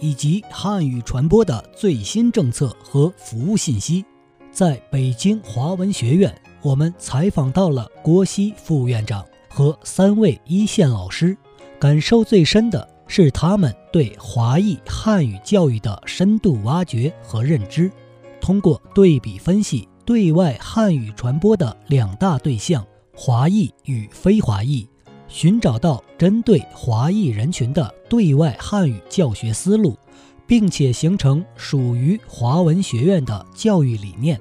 以及汉语传播的最新政策和服务信息，在北京华文学院，我们采访到了郭熙副院长和三位一线老师，感受最深的是他们对华裔汉语教育的深度挖掘和认知。通过对比分析对外汉语传播的两大对象——华裔与非华裔。寻找到针对华裔人群的对外汉语教学思路，并且形成属于华文学院的教育理念。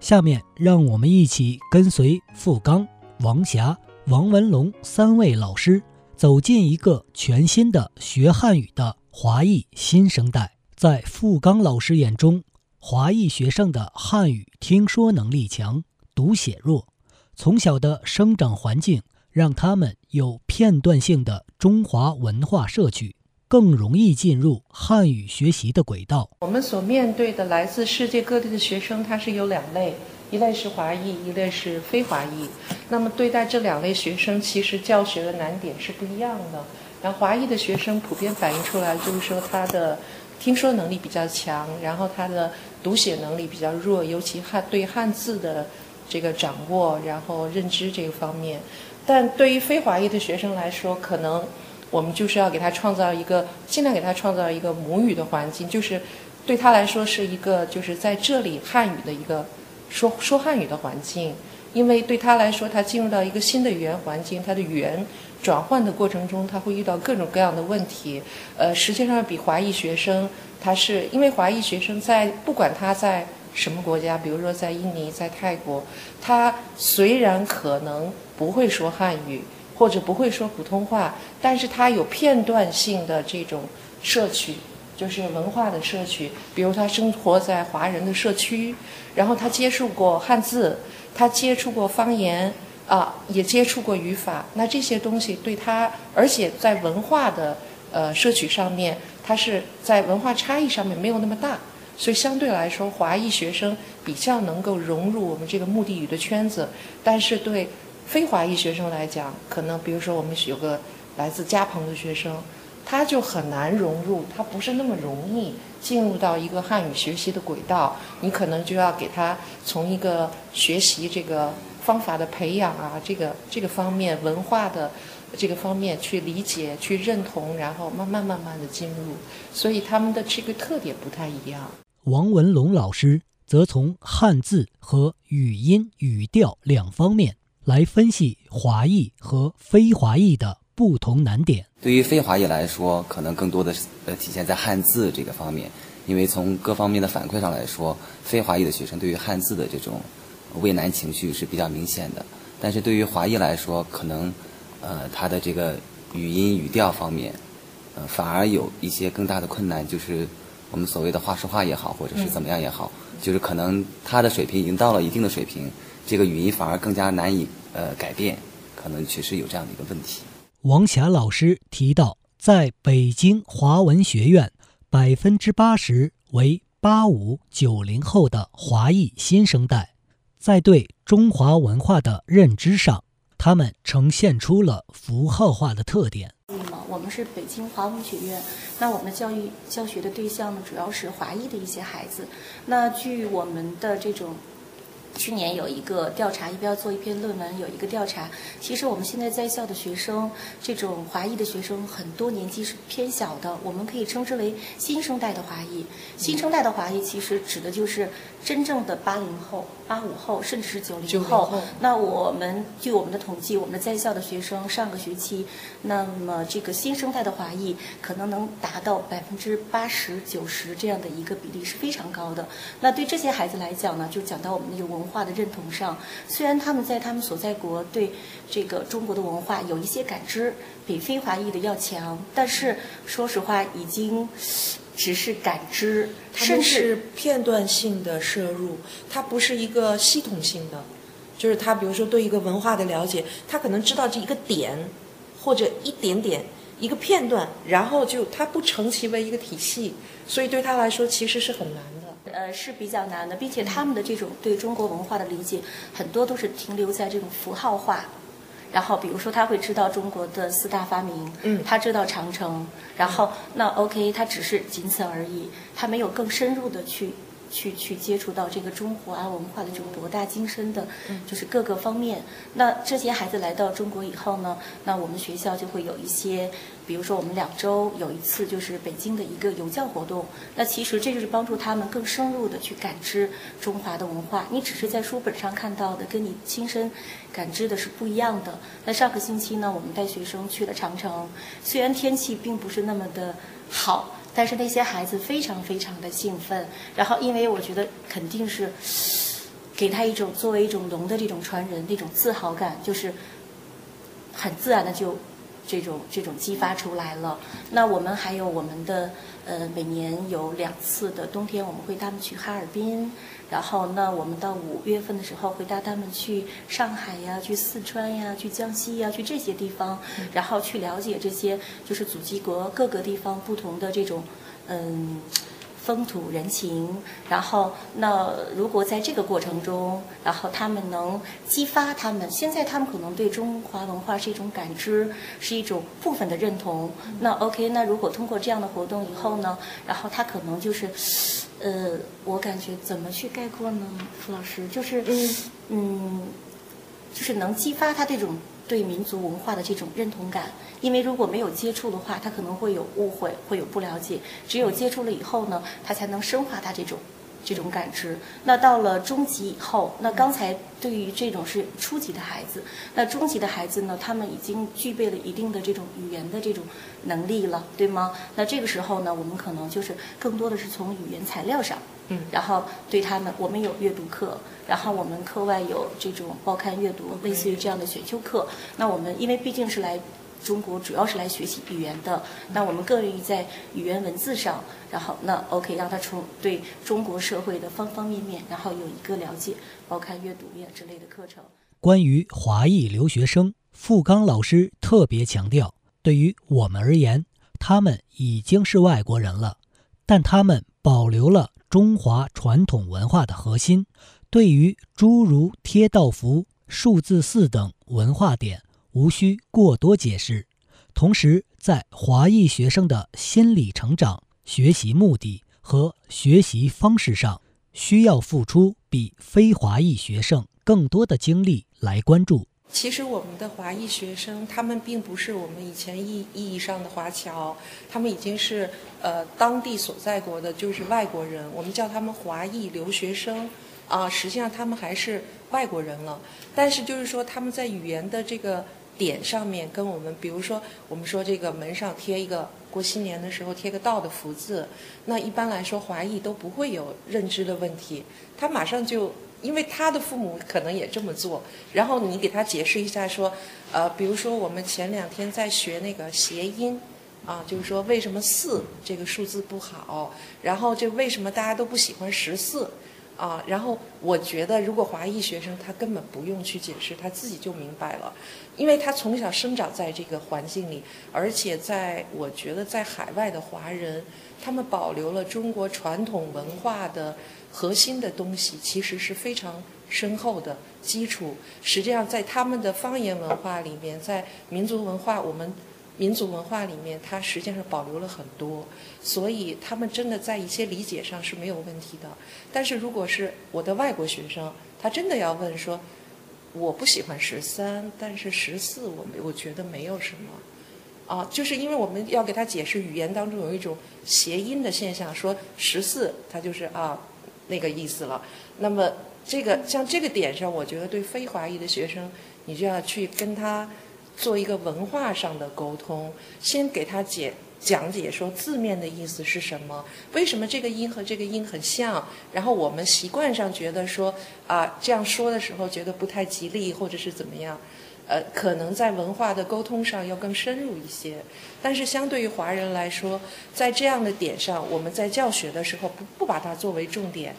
下面让我们一起跟随付刚、王霞、王文龙三位老师，走进一个全新的学汉语的华裔新生代。在付刚老师眼中，华裔学生的汉语听说能力强，读写弱，从小的生长环境。让他们有片段性的中华文化摄取，更容易进入汉语学习的轨道。我们所面对的来自世界各地的学生，他是有两类，一类是华裔，一类是非华裔。那么对待这两类学生，其实教学的难点是不一样的。然后华裔的学生普遍反映出来，就是说他的听说能力比较强，然后他的读写能力比较弱，尤其汉对汉字的这个掌握，然后认知这个方面。但对于非华裔的学生来说，可能我们就是要给他创造一个，尽量给他创造一个母语的环境，就是对他来说是一个，就是在这里汉语的一个说说汉语的环境。因为对他来说，他进入到一个新的语言环境，他的语言转换的过程中，他会遇到各种各样的问题。呃，实际上比华裔学生，他是因为华裔学生在不管他在。什么国家？比如说在印尼、在泰国，他虽然可能不会说汉语或者不会说普通话，但是他有片段性的这种摄取，就是文化的摄取。比如他生活在华人的社区，然后他接触过汉字，他接触过方言，啊，也接触过语法。那这些东西对他，而且在文化的呃摄取上面，他是在文化差异上面没有那么大。所以相对来说，华裔学生比较能够融入我们这个目的语的圈子，但是对非华裔学生来讲，可能比如说我们有个来自加蓬的学生，他就很难融入，他不是那么容易进入到一个汉语学习的轨道。你可能就要给他从一个学习这个方法的培养啊，这个这个方面文化的。这个方面去理解、去认同，然后慢慢慢慢的进入，所以他们的这个特点不太一样。王文龙老师则从汉字和语音语调两方面来分析华裔和非华裔的不同难点。对于非华裔来说，可能更多的呃体现在汉字这个方面，因为从各方面的反馈上来说，非华裔的学生对于汉字的这种畏难情绪是比较明显的。但是对于华裔来说，可能呃，他的这个语音语调方面，呃，反而有一些更大的困难，就是我们所谓的话说话也好，或者是怎么样也好，就是可能他的水平已经到了一定的水平，这个语音反而更加难以呃改变，可能确实有这样的一个问题。王霞老师提到，在北京华文学院，百分之八十为八五九零后的华裔新生代，在对中华文化的认知上。他们呈现出了符号化的特点。我们是北京华文学院，那我们教育教学的对象呢，主要是华裔的一些孩子。那据我们的这种去年有一个调查，一边要做一篇论文？有一个调查，其实我们现在在校的学生，这种华裔的学生很多年纪是偏小的，我们可以称之为新生代的华裔。新生代的华裔其实指的就是真正的八零后、八五后，甚至是九零后。那我们据我们的统计，我们的在校的学生上个学期，那么这个新生代的华裔可能能达到百分之八十九十这样的一个比例是非常高的。那对这些孩子来讲呢，就讲到我们那个文文化的认同上，虽然他们在他们所在国对这个中国的文化有一些感知，比非华裔的要强，但是说实话，已经只是感知，甚至是片段性的摄入，它不是一个系统性的。就是他，比如说对一个文化的了解，他可能知道这一个点，或者一点点一个片段，然后就他不成其为一个体系，所以对他来说其实是很难的。呃，是比较难的，并且他们的这种对中国文化的理解，很多都是停留在这种符号化。然后，比如说他会知道中国的四大发明，嗯，他知道长城，然后那 OK，他只是仅此而已，他没有更深入的去。去去接触到这个中华文化的这种博大精深的，就是各个方面。那这些孩子来到中国以后呢，那我们学校就会有一些，比如说我们两周有一次就是北京的一个游教活动。那其实这就是帮助他们更深入的去感知中华的文化。你只是在书本上看到的，跟你亲身感知的是不一样的。那上个星期呢，我们带学生去了长城，虽然天气并不是那么的好。但是那些孩子非常非常的兴奋，然后因为我觉得肯定是给他一种作为一种龙的这种传人那种自豪感，就是很自然的就这种这种激发出来了。那我们还有我们的呃每年有两次的冬天，我们会带他们去哈尔滨。然后，那我们到五月份的时候会带他们去上海呀，去四川呀，去江西呀，去这些地方，然后去了解这些就是祖籍国各个地方不同的这种嗯风土人情。然后，那如果在这个过程中，然后他们能激发他们，现在他们可能对中华文化是一种感知，是一种部分的认同。那 OK，那如果通过这样的活动以后呢，然后他可能就是。呃，我感觉怎么去概括呢，傅老师？就是，嗯，就是能激发他这种对民族文化的这种认同感。因为如果没有接触的话，他可能会有误会，会有不了解。只有接触了以后呢，他才能深化他这种。这种感知，那到了中级以后，那刚才对于这种是初级的孩子，那中级的孩子呢，他们已经具备了一定的这种语言的这种能力了，对吗？那这个时候呢，我们可能就是更多的是从语言材料上，嗯，然后对他们，我们有阅读课，然后我们课外有这种报刊阅读，类似于这样的选修课。那我们因为毕竟是来。中国主要是来学习语言的，那我们更愿意在语言文字上，然后那 OK 让他从对中国社会的方方面面，然后有一个了解，报刊阅读呀之类的课程。关于华裔留学生，付刚老师特别强调，对于我们而言，他们已经是外国人了，但他们保留了中华传统文化的核心，对于诸如贴道符、数字四等文化点。无需过多解释。同时，在华裔学生的心理成长、学习目的和学习方式上，需要付出比非华裔学生更多的精力来关注。其实，我们的华裔学生，他们并不是我们以前意意义上的华侨，他们已经是呃当地所在国的，就是外国人。我们叫他们华裔留学生啊，实际上他们还是外国人了。但是，就是说他们在语言的这个。点上面跟我们，比如说，我们说这个门上贴一个过新年的时候贴个道的福字，那一般来说华裔都不会有认知的问题，他马上就，因为他的父母可能也这么做，然后你给他解释一下说，呃，比如说我们前两天在学那个谐音，啊，就是说为什么四这个数字不好，然后就为什么大家都不喜欢十四。啊，然后我觉得，如果华裔学生他根本不用去解释，他自己就明白了，因为他从小生长在这个环境里，而且在我觉得在海外的华人，他们保留了中国传统文化的核心的东西，其实是非常深厚的基础。实际上，在他们的方言文化里面，在民族文化，我们。民族文化里面，它实际上保留了很多，所以他们真的在一些理解上是没有问题的。但是如果是我的外国学生，他真的要问说，我不喜欢十三，但是十四我没我觉得没有什么，啊，就是因为我们要给他解释语言当中有一种谐音的现象，说十四他就是啊那个意思了。那么这个像这个点上，我觉得对非华裔的学生，你就要去跟他做一个文化上的沟通，先给他解。讲解说字面的意思是什么？为什么这个音和这个音很像？然后我们习惯上觉得说啊这样说的时候觉得不太吉利，或者是怎么样？呃，可能在文化的沟通上要更深入一些。但是相对于华人来说，在这样的点上，我们在教学的时候不不把它作为重点。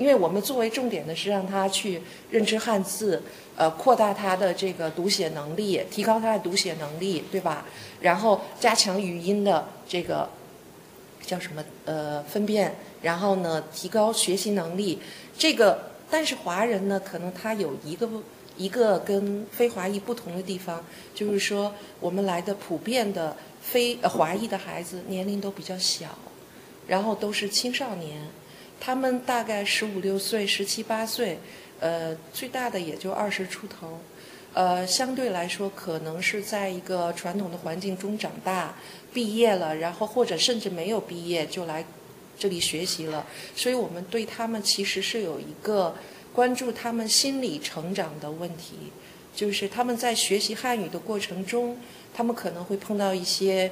因为我们作为重点的是让他去认知汉字，呃，扩大他的这个读写能力，提高他的读写能力，对吧？然后加强语音的这个叫什么呃分辨，然后呢提高学习能力。这个但是华人呢，可能他有一个一个跟非华裔不同的地方，就是说我们来的普遍的非华裔的孩子年龄都比较小，然后都是青少年。他们大概十五六岁、十七八岁，呃，最大的也就二十出头，呃，相对来说可能是在一个传统的环境中长大，毕业了，然后或者甚至没有毕业就来这里学习了，所以我们对他们其实是有一个关注他们心理成长的问题，就是他们在学习汉语的过程中，他们可能会碰到一些。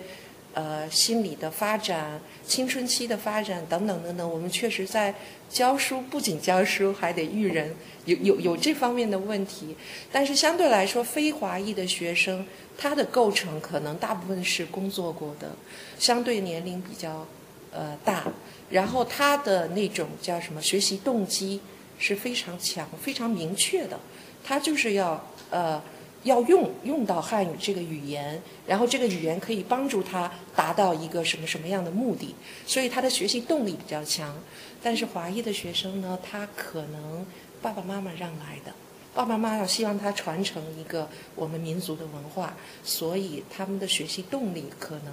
呃，心理的发展、青春期的发展等等等等，我们确实在教书，不仅教书，还得育人，有有有这方面的问题。但是相对来说，非华裔的学生，他的构成可能大部分是工作过的，相对年龄比较呃大，然后他的那种叫什么学习动机是非常强、非常明确的，他就是要呃。要用用到汉语这个语言，然后这个语言可以帮助他达到一个什么什么样的目的，所以他的学习动力比较强。但是华裔的学生呢，他可能爸爸妈妈让来的，爸爸妈妈希望他传承一个我们民族的文化，所以他们的学习动力可能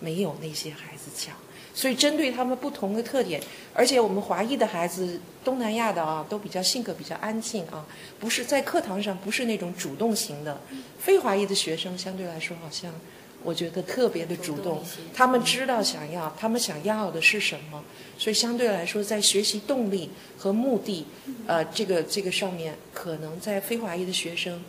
没有那些孩子强。所以，针对他们不同的特点，而且我们华裔的孩子，东南亚的啊，都比较性格比较安静啊，不是在课堂上不是那种主动型的。非华裔的学生相对来说，好像我觉得特别的主动，他们知道想要，他们想要的是什么，所以相对来说，在学习动力和目的，呃，这个这个上面，可能在非华裔的学生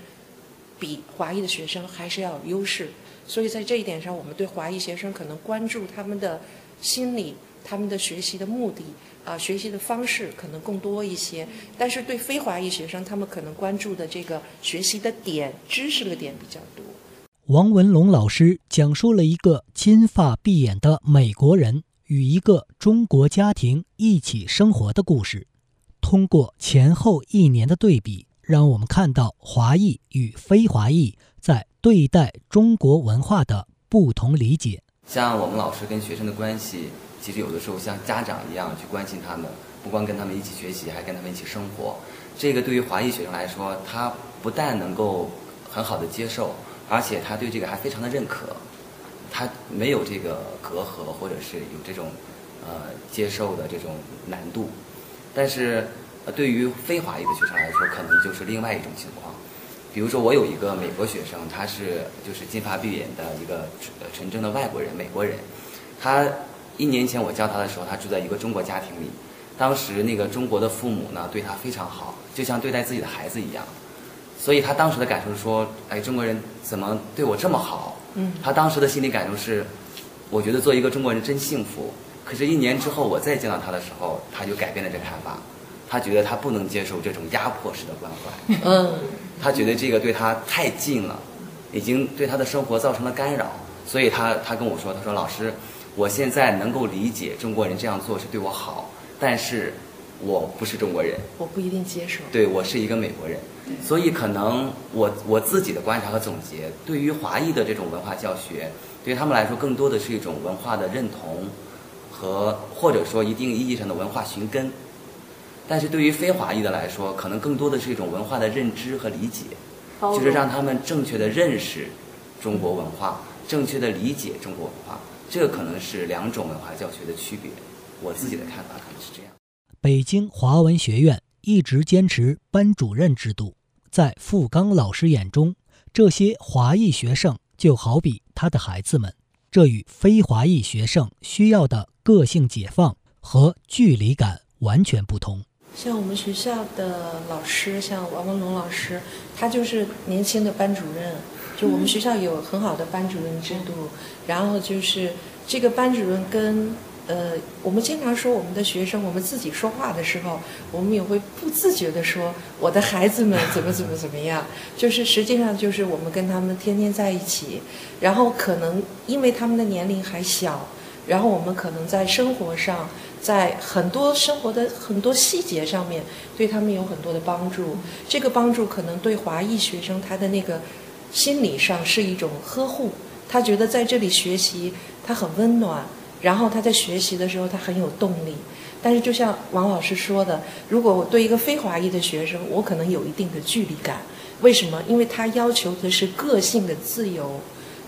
比华裔的学生还是要有优势。所以在这一点上，我们对华裔学生可能关注他们的。心理，他们的学习的目的啊，学习的方式可能更多一些。但是对非华裔学生，他们可能关注的这个学习的点、知识的点比较多。王文龙老师讲述了一个金发碧眼的美国人与一个中国家庭一起生活的故事。通过前后一年的对比，让我们看到华裔与非华裔在对待中国文化的不同理解。像我们老师跟学生的关系，其实有的时候像家长一样去关心他们，不光跟他们一起学习，还跟他们一起生活。这个对于华裔学生来说，他不但能够很好的接受，而且他对这个还非常的认可，他没有这个隔阂，或者是有这种呃接受的这种难度。但是，对于非华裔的学生来说，可能就是另外一种情况。比如说，我有一个美国学生，他是就是金发碧眼的一个纯正的外国人，美国人。他一年前我教他的时候，他住在一个中国家庭里。当时那个中国的父母呢，对他非常好，就像对待自己的孩子一样。所以他当时的感受是说：“哎，中国人怎么对我这么好？”嗯。他当时的心理感受是：“我觉得做一个中国人真幸福。”可是，一年之后我再见到他的时候，他就改变了这看法。他觉得他不能接受这种压迫式的关怀。嗯。他觉得这个对他太近了，已经对他的生活造成了干扰，所以他他跟我说：“他说老师，我现在能够理解中国人这样做是对我好，但是我不是中国人，我不一定接受。对我是一个美国人，所以可能我我自己的观察和总结，对于华裔的这种文化教学，对他们来说更多的是一种文化的认同和或者说一定意义上的文化寻根。”但是对于非华裔的来说，可能更多的是一种文化的认知和理解，就是让他们正确的认识中国文化，正确的理解中国文化，这个可能是两种文化教学的区别。我自己的看法可能是这样。北京华文学院一直坚持班主任制度。在付刚老师眼中，这些华裔学生就好比他的孩子们，这与非华裔学生需要的个性解放和距离感完全不同。像我们学校的老师，像王文龙老师，他就是年轻的班主任。就我们学校有很好的班主任制度，然后就是这个班主任跟呃，我们经常说我们的学生，我们自己说话的时候，我们也会不自觉的说我的孩子们怎么怎么怎么样。就是实际上就是我们跟他们天天在一起，然后可能因为他们的年龄还小，然后我们可能在生活上，在很多生活的很多细节上面对他们有很多的帮助。这个帮助可能对华裔学生他的那个。心理上是一种呵护，他觉得在这里学习他很温暖，然后他在学习的时候他很有动力。但是就像王老师说的，如果我对一个非华裔的学生，我可能有一定的距离感。为什么？因为他要求的是个性的自由。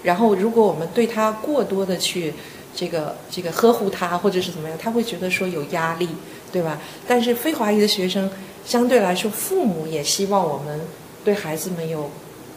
然后如果我们对他过多的去这个这个呵护他，或者是怎么样，他会觉得说有压力，对吧？但是非华裔的学生相对来说，父母也希望我们对孩子们有。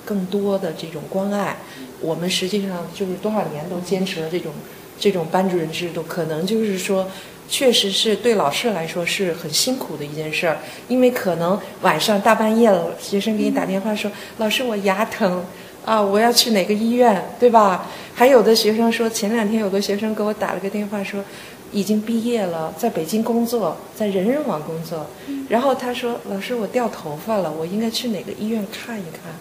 更多的这种关爱，我们实际上就是多少年都坚持了这种这种班主任制度，可能就是说，确实是对老师来说是很辛苦的一件事儿，因为可能晚上大半夜了，学生给你打电话说：“老师，我牙疼啊，我要去哪个医院，对吧？”还有的学生说，前两天有个学生给我打了个电话说，已经毕业了，在北京工作，在人人网工作，然后他说：“老师，我掉头发了，我应该去哪个医院看一看？”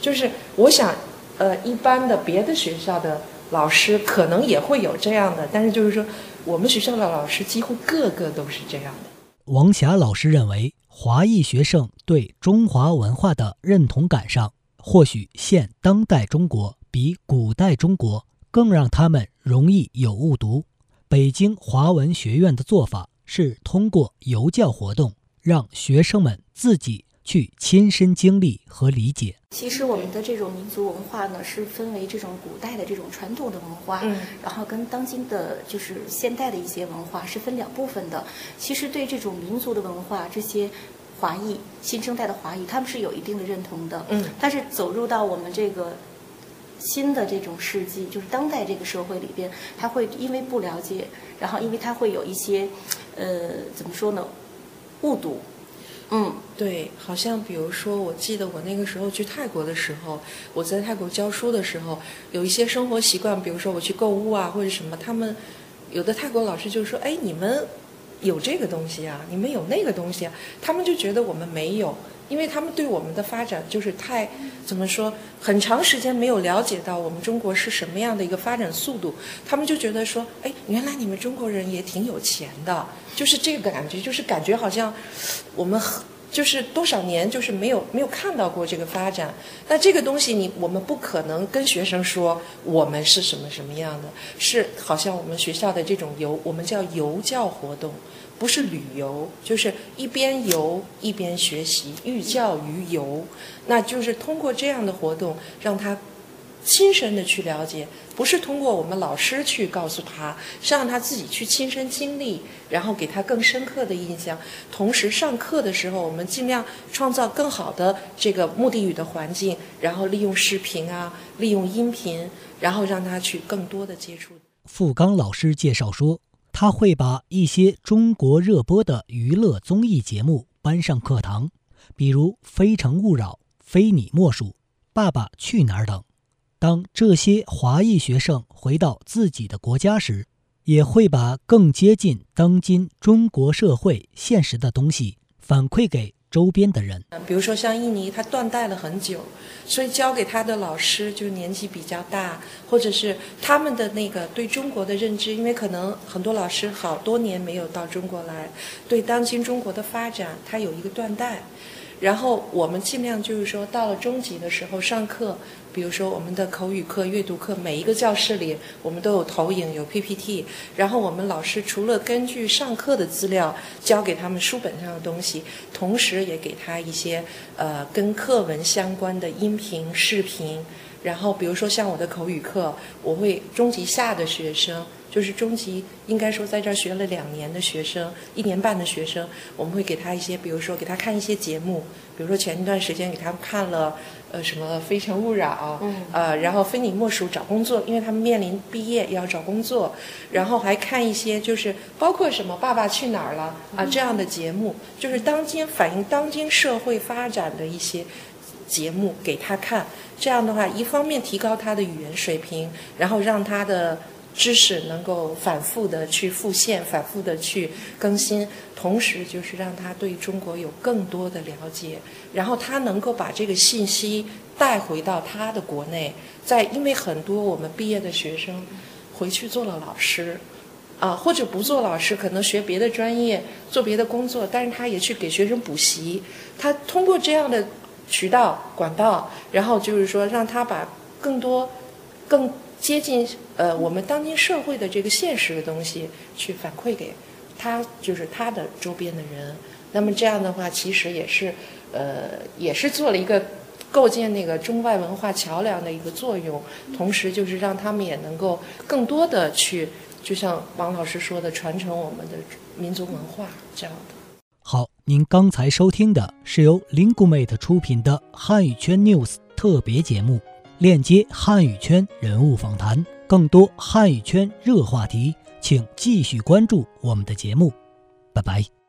就是我想，呃，一般的别的学校的老师可能也会有这样的，但是就是说，我们学校的老师几乎个个都是这样的。王霞老师认为，华裔学生对中华文化的认同感上，或许现当代中国比古代中国更让他们容易有误读。北京华文学院的做法是通过游教活动，让学生们自己。去亲身经历和理解。其实我们的这种民族文化呢，是分为这种古代的这种传统的文化，嗯，然后跟当今的就是现代的一些文化是分两部分的。其实对这种民族的文化，这些华裔新生代的华裔，他们是有一定的认同的，嗯。但是走入到我们这个新的这种世纪，就是当代这个社会里边，他会因为不了解，然后因为他会有一些，呃，怎么说呢，误读。嗯，对，好像比如说，我记得我那个时候去泰国的时候，我在泰国教书的时候，有一些生活习惯，比如说我去购物啊，或者什么，他们有的泰国老师就说：“哎，你们有这个东西啊，你们有那个东西啊。”他们就觉得我们没有，因为他们对我们的发展就是太怎么说，很长时间没有了解到我们中国是什么样的一个发展速度，他们就觉得说：“哎，原来你们中国人也挺有钱的。”就是这个感觉，就是感觉好像我们就是多少年就是没有没有看到过这个发展。那这个东西，你我们不可能跟学生说我们是什么什么样的，是好像我们学校的这种游，我们叫游教活动，不是旅游，就是一边游一边学习，寓教于游。那就是通过这样的活动，让他。亲身的去了解，不是通过我们老师去告诉他，是让他自己去亲身经历，然后给他更深刻的印象。同时上课的时候，我们尽量创造更好的这个目的语的环境，然后利用视频啊，利用音频，然后让他去更多的接触。付刚老师介绍说，他会把一些中国热播的娱乐综艺节目搬上课堂，比如《非诚勿扰》《非你莫属》《爸爸去哪儿》等。当这些华裔学生回到自己的国家时，也会把更接近当今中国社会现实的东西反馈给周边的人。比如说像印尼，他断代了很久，所以教给他的老师就年纪比较大，或者是他们的那个对中国的认知，因为可能很多老师好多年没有到中国来，对当今中国的发展，他有一个断代。然后我们尽量就是说，到了中级的时候上课，比如说我们的口语课、阅读课，每一个教室里我们都有投影、有 PPT。然后我们老师除了根据上课的资料教给他们书本上的东西，同时也给他一些呃跟课文相关的音频、视频。然后比如说像我的口语课，我会中级下的学生，就是中级应该说在这儿学了两年的学生，一年半的学生，我们会给他一些，比如说给他看一些节目，比如说前一段时间给他看了。呃，什么《非诚勿扰》？嗯，呃，然后《非你莫属》找工作，因为他们面临毕业要找工作，然后还看一些就是包括什么《爸爸去哪儿了》啊这样的节目，就是当今反映当今社会发展的一些节目给他看。这样的话，一方面提高他的语言水平，然后让他的。知识能够反复的去复现，反复的去更新，同时就是让他对中国有更多的了解，然后他能够把这个信息带回到他的国内。在因为很多我们毕业的学生回去做了老师，啊，或者不做老师，可能学别的专业，做别的工作，但是他也去给学生补习。他通过这样的渠道管道，然后就是说让他把更多更。接近呃我们当今社会的这个现实的东西，去反馈给他，就是他的周边的人。那么这样的话，其实也是呃也是做了一个构建那个中外文化桥梁的一个作用。同时，就是让他们也能够更多的去，就像王老师说的，传承我们的民族文化这样的。好，您刚才收听的是由 Lingumate 出品的汉语圈 News 特别节目。链接汉语圈人物访谈，更多汉语圈热话题，请继续关注我们的节目。拜拜。